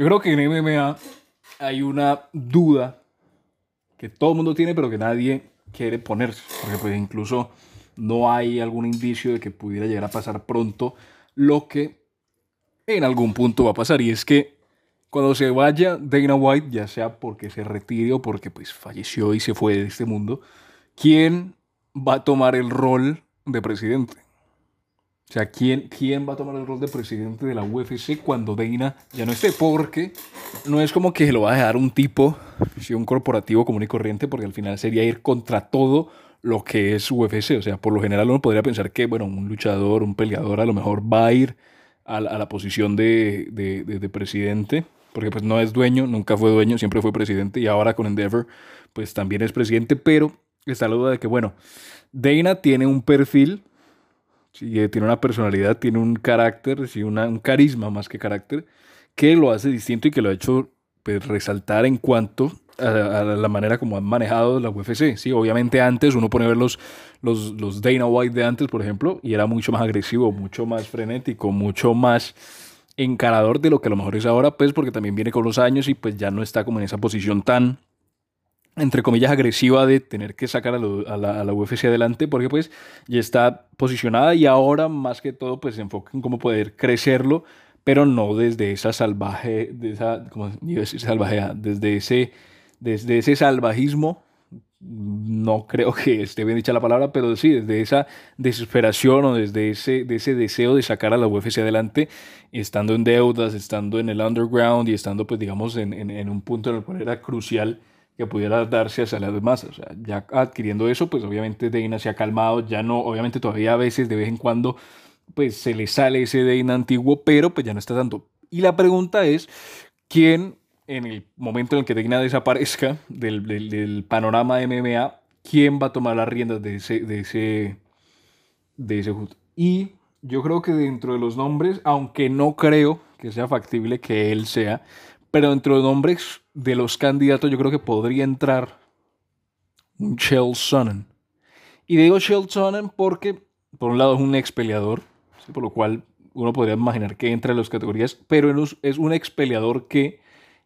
Yo creo que en MMA hay una duda que todo el mundo tiene, pero que nadie quiere ponerse. Porque pues incluso no hay algún indicio de que pudiera llegar a pasar pronto lo que en algún punto va a pasar. Y es que cuando se vaya Dana White, ya sea porque se retire o porque pues falleció y se fue de este mundo, ¿quién va a tomar el rol de presidente? O sea, ¿quién, ¿quién va a tomar el rol de presidente de la UFC cuando Dana ya no esté? Porque no es como que lo va a dejar un tipo, si un corporativo común y corriente, porque al final sería ir contra todo lo que es UFC. O sea, por lo general uno podría pensar que, bueno, un luchador, un peleador a lo mejor va a ir a, la posición de, de, de, presidente, porque pues no es dueño, nunca fue dueño, siempre fue presidente y ahora con Endeavor pues también es presidente, pero está la duda de que, bueno, Dana tiene un perfil, tiene una personalidad, tiene un carácter, sí, una, un carisma más que carácter, que lo hace distinto y que lo ha hecho pues, resaltar en cuanto a, la manera como han manejado la UFC. Sí, obviamente antes uno pone a ver los, los, los Dana White de antes, por ejemplo, y era mucho más agresivo, mucho más frenético, mucho más encarador de lo que a lo mejor es ahora, pues porque también viene con los años y pues ya no está como en esa posición tan, entre comillas, agresiva de tener que sacar a, la, a, UFC adelante, porque pues ya está posicionada y ahora más que todo pues se enfoca en cómo poder crecerlo, pero no desde esa salvaje, de esa, como salvaje, desde ese desde ese salvajismo, no creo que esté bien dicha la palabra, pero sí, desde esa desesperación o desde ese, de ese deseo de sacar a la UFC adelante, estando en deudas, estando en el underground y estando, pues, digamos, en, en, un punto en el cual era crucial que pudiera darse hacia las masas. O sea, ya adquiriendo eso, pues obviamente Dana se ha calmado, ya no, obviamente todavía a veces, de vez en cuando, pues se le sale ese Dana antiguo, pero pues ya no está tanto. Y la pregunta es, ¿quién en el momento en el que Dana desaparezca del, del, panorama de MMA, quién va a tomar las riendas de ese, de ese, de ese Y yo creo que dentro de los nombres, aunque no creo que sea factible que él sea, pero dentro de los nombres de los candidatos, yo creo que podría entrar un Chael Sonnen. Y digo Chael Sonnen porque, por un lado, es un ex peleador, por lo cual uno podría imaginar que entra en las categorías, pero es un ex peleador que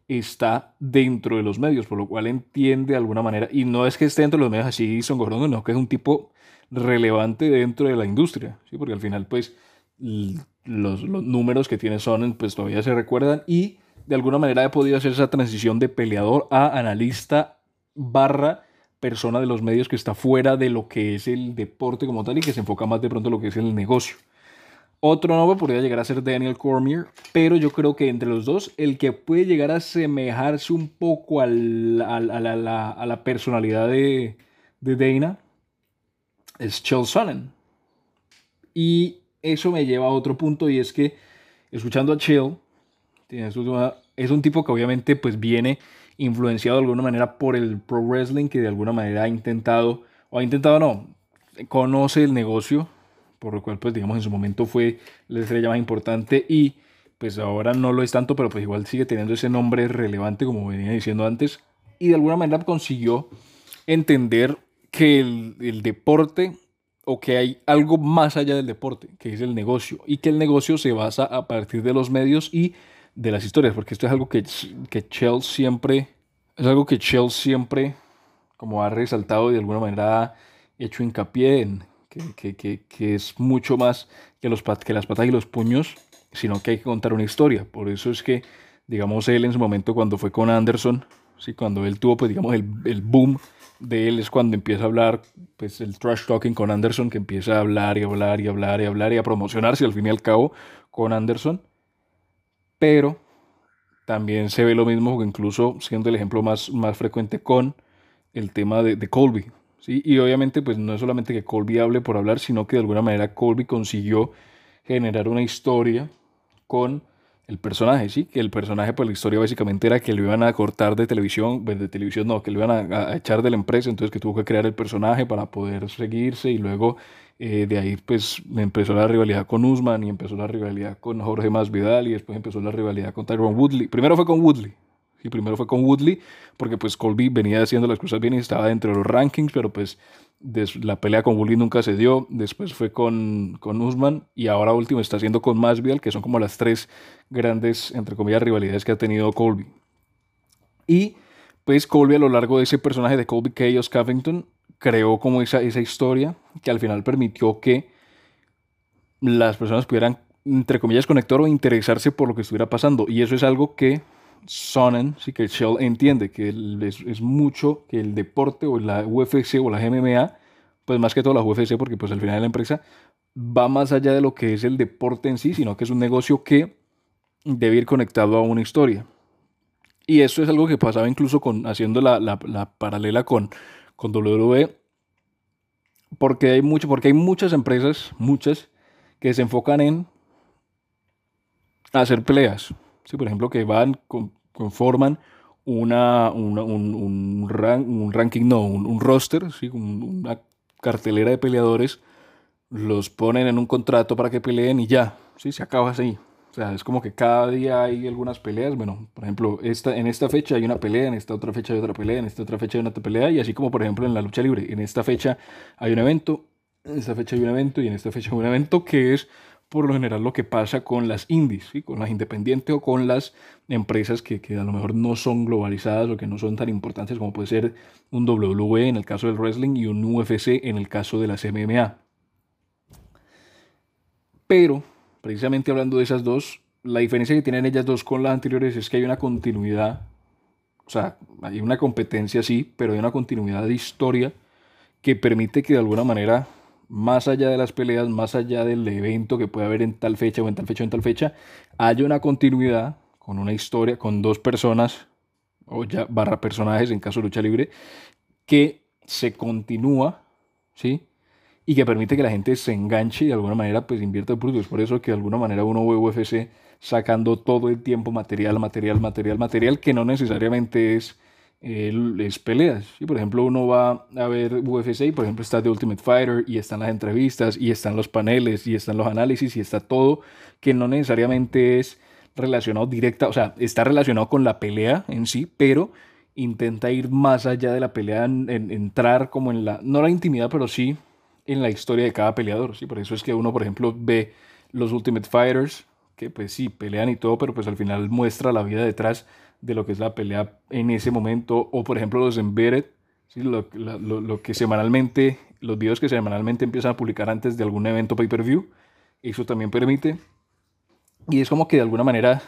está dentro de los medios, por lo cual entiende de alguna manera, y no es que esté dentro de los medios así son gordos, no, que es un tipo relevante dentro de la industria, ¿sí? porque al final pues los, números que tiene Sonnen pues todavía se recuerdan y de alguna manera ha podido hacer esa transición de peleador a analista barra persona de los medios que está fuera de lo que es el deporte como tal y que se enfoca más de pronto en lo que es el negocio. Otro nombre podría llegar a ser Daniel Cormier, pero yo creo que entre los dos, el que puede llegar a asemejarse un poco a, la, personalidad de, de Dana es Chael Sonnen. Y eso me lleva a otro punto y es que, escuchando a Chael, es un tipo que obviamente pues viene influenciado de alguna manera por el pro wrestling, que de alguna manera ha intentado, o ha intentado no, conoce el negocio, por lo cual pues digamos en su momento fue la estrella más importante y pues ahora no lo es tanto, pero pues igual sigue teniendo ese nombre relevante como venía diciendo antes y de alguna manera consiguió entender que el, el deporte o que hay algo más allá del deporte, que es el negocio, y que el negocio se basa a partir de los medios y de las historias, porque esto es algo que, que Shell siempre, es algo que Shell siempre, como ha resaltado y de alguna manera ha hecho hincapié en, que, es mucho más que, los, que las patas y los puños, sino que hay que contar una historia. Por eso es que, digamos, él en su momento cuando fue con Anderson, ¿sí? cuando él tuvo, pues digamos, el, el boom de él es cuando empieza a hablar, pues el trash talking con Anderson, que empieza a hablar y hablar y hablar y hablar y a promocionarse al fin y al cabo con Anderson. Pero también se ve lo mismo, incluso siendo el ejemplo más, más frecuente con el tema de, de Colby. Y obviamente pues no es solamente que Colby hable por hablar, sino que de alguna manera Colby consiguió generar una historia con el personaje, ¿sí? Que el personaje, pues la historia básicamente era que lo iban a cortar de televisión, pues, de televisión no, que lo iban a, echar de la empresa, entonces que tuvo que crear el personaje para poder seguirse y luego eh, de ahí pues empezó la rivalidad con Usman y empezó la rivalidad con Jorge Masvidal y después empezó la rivalidad con Tyrone Woodley. Primero fue con Woodley, Y primero fue con Woodley, porque pues Colby venía haciendo las cosas bien y estaba dentro de los rankings, pero pues la pelea con Woodley nunca se dio. Después fue con, con Usman y ahora último está haciendo con Masvidal, que son como las tres grandes, entre comillas, rivalidades que ha tenido Colby. Y pues Colby a lo largo de ese personaje de Colby Chaos Covington creó como esa, esa historia que al final permitió que las personas pudieran, entre comillas, conectar o interesarse por lo que estuviera pasando. Y eso es algo que Sonnen, sí que Shell entiende, que es, mucho que el deporte o la UFC o la MMA, pues más que todo la UFC, porque pues al final la empresa va más allá de lo que es el deporte en sí, sino que es un negocio que debe ir conectado a una historia. Y eso es algo que pasaba incluso con haciendo la, la, paralela con, con WWE, porque hay mucho, porque hay muchas empresas, muchas, que se enfocan en hacer peleas. Sí, por ejemplo, que van, conforman una, un, un, ranking, no, un, roster, ¿sí? una cartelera de peleadores, los ponen en un contrato para que peleen y ya, ¿sí? se acaba así. O sea, es como que cada día hay algunas peleas. Bueno, por ejemplo, esta, en esta fecha hay una pelea, en esta otra fecha hay otra pelea, en esta otra fecha hay una pelea, y así como por ejemplo en la lucha libre. En esta fecha hay un evento, en esta fecha hay un evento, y en esta fecha hay un evento que es por lo general lo que pasa con las indies, ¿sí? con las independientes o con las empresas que, que, a lo mejor no son globalizadas o que no son tan importantes como puede ser un WWE en el caso del wrestling y un UFC en el caso de las MMA. Pero precisamente hablando de esas dos, la diferencia que tienen ellas dos con las anteriores es que hay una continuidad, o sea, hay una competencia sí, pero hay una continuidad de historia que permite que de alguna manera, más allá de las peleas, más allá del evento que puede haber en tal fecha o en tal fecha o en tal fecha, haya una continuidad con una historia, con dos personas, o ya barra personajes en caso de lucha libre, que se continúa, ¿sí? y que permite que la gente se enganche y de alguna manera pues invierta el Es por eso que de alguna manera uno ve UFC sacando todo el tiempo material, material, material, material, que no necesariamente es, es peleas. y Por ejemplo, uno va a ver UFC y por ejemplo está The Ultimate Fighter y están las entrevistas y están los paneles y están los análisis y está todo que no necesariamente es relacionado directa, o sea, está relacionado con la pelea en sí, pero intenta ir más allá de la pelea, en, entrar como en la, no la intimidad, pero sí en la historia de cada peleador, ¿sí? Por eso es que uno, por ejemplo, ve los Ultimate Fighters, que pues sí, pelean y todo, pero pues al final muestra la vida detrás de lo que es la pelea en ese momento, o por ejemplo los Embedded, ¿sí? lo, lo, que semanalmente, los videos que semanalmente empiezan a publicar antes de algún evento pay-per-view, eso también permite, y es como que de alguna manera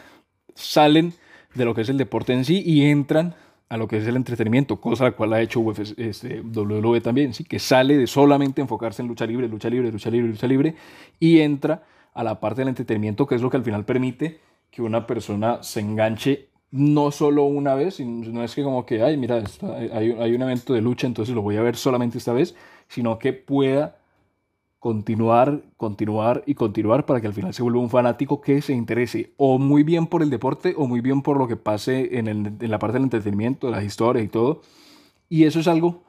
salen de lo que es el deporte en sí y entran a lo que es el entretenimiento, cosa la cual ha hecho UFC, este, WWE también, ¿sí? que sale de solamente enfocarse en lucha libre, lucha libre, lucha libre, lucha libre, y entra a la parte del entretenimiento, que es lo que al final permite que una persona se enganche no solo una vez, sino es que como que, ay, mira, hay, un evento de lucha, entonces lo voy a ver solamente esta vez, sino que pueda continuar, continuar y continuar para que al final se vuelva un fanático que se interese o muy bien por el deporte o muy bien por lo que pase en, la parte del entretenimiento, las historias y todo. Y eso es algo,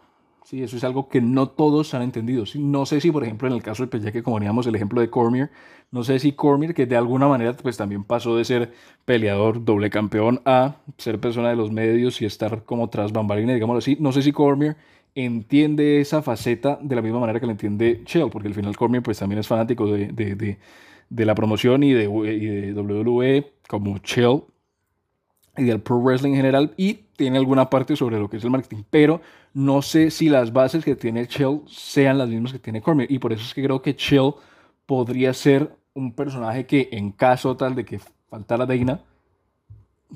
sí, eso es algo que no todos han entendido. No sé si, por ejemplo, en el caso del ya que como teníamos el ejemplo de Cormier, no sé si Cormier, que de alguna manera pues también pasó de ser peleador, doble campeón, a ser persona de los medios y estar como tras bambalinas, digámoslo así, no sé si Cormier entiende esa faceta de la misma manera que la entiende Shell, porque al final Cormier pues también es fanático de, de, de, de la promoción y de, de WWE como Shell y del pro wrestling en general y tiene alguna parte sobre lo que es el marketing, pero no sé si las bases que tiene Shell sean las mismas que tiene Cormier y por eso es que creo que Shell podría ser un personaje que en caso tal de que faltara Dana,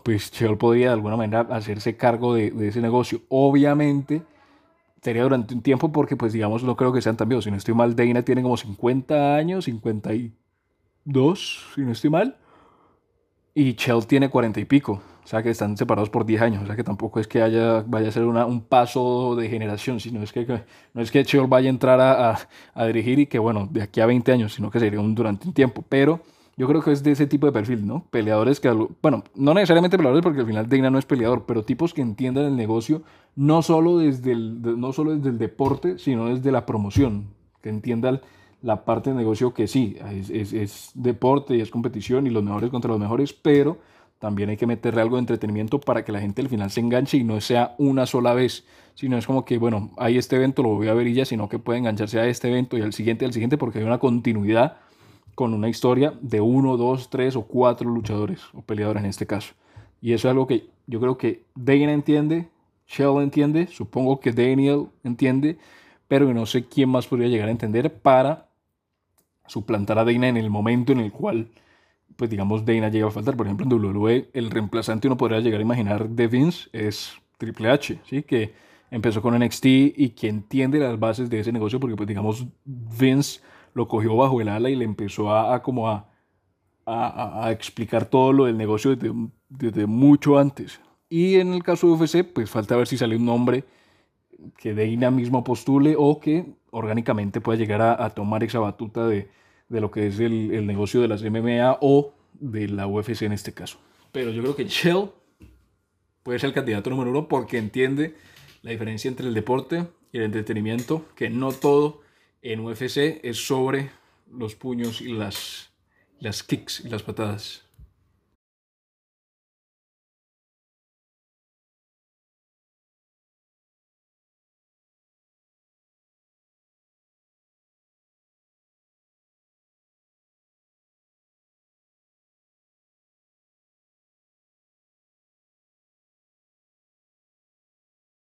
pues Shell podría de alguna manera hacerse cargo de, ese negocio. Obviamente, sería durante un tiempo porque, pues, digamos, no creo que sean tan viejos. Si no estoy mal, Dana tiene como 50 años, 52, si no estoy mal. Y Chell tiene 40 y pico. O sea que están separados por 10 años. O sea que tampoco es que haya, vaya a ser una, un paso de generación, sino es que no es que Chell vaya a entrar a, a, dirigir y que, bueno, de aquí a 20 años, sino que sería un, durante un tiempo. Pero yo creo que es de ese tipo de perfil, ¿no? Peleadores que, bueno, no necesariamente peleadores porque al final Dana no es peleador, pero tipos que entiendan el negocio no solo desde el, no solo desde el deporte, sino desde la promoción, que entiendan la parte del negocio que sí, es, es, es deporte y es competición y los mejores contra los mejores, pero también hay que meterle algo de entretenimiento para que la gente al final se enganche y no sea una sola vez, sino es como que, bueno, hay este evento, lo voy a ver y ya, sino que puede engancharse a este evento y al siguiente, al siguiente, porque hay una continuidad con una historia de uno, dos, tres o cuatro luchadores o peleadores en este caso. Y eso es algo que yo creo que Dana entiende, Shell entiende, supongo que Daniel entiende, pero no sé quién más podría llegar a entender para suplantar a Dana en el momento en el cual, pues digamos, Dana llega a faltar. Por ejemplo, en WWE, el reemplazante uno podría llegar a imaginar de Vince es Triple H, ¿sí? Que empezó con NXT y que entiende las bases de ese negocio porque, pues digamos, Vince lo cogió bajo el ala y le empezó a, como a, a, explicar todo lo del negocio desde, desde mucho antes. Y en el caso de UFC, pues falta ver si sale un nombre que Deina mismo postule o que orgánicamente pueda llegar a, tomar esa batuta de, de, lo que es el, el, negocio de las MMA o de la UFC en este caso. Pero yo creo que Shell puede ser el candidato número uno porque entiende la diferencia entre el deporte y el entretenimiento, que no todo en UFC es sobre los puños y las, las kicks y las patadas.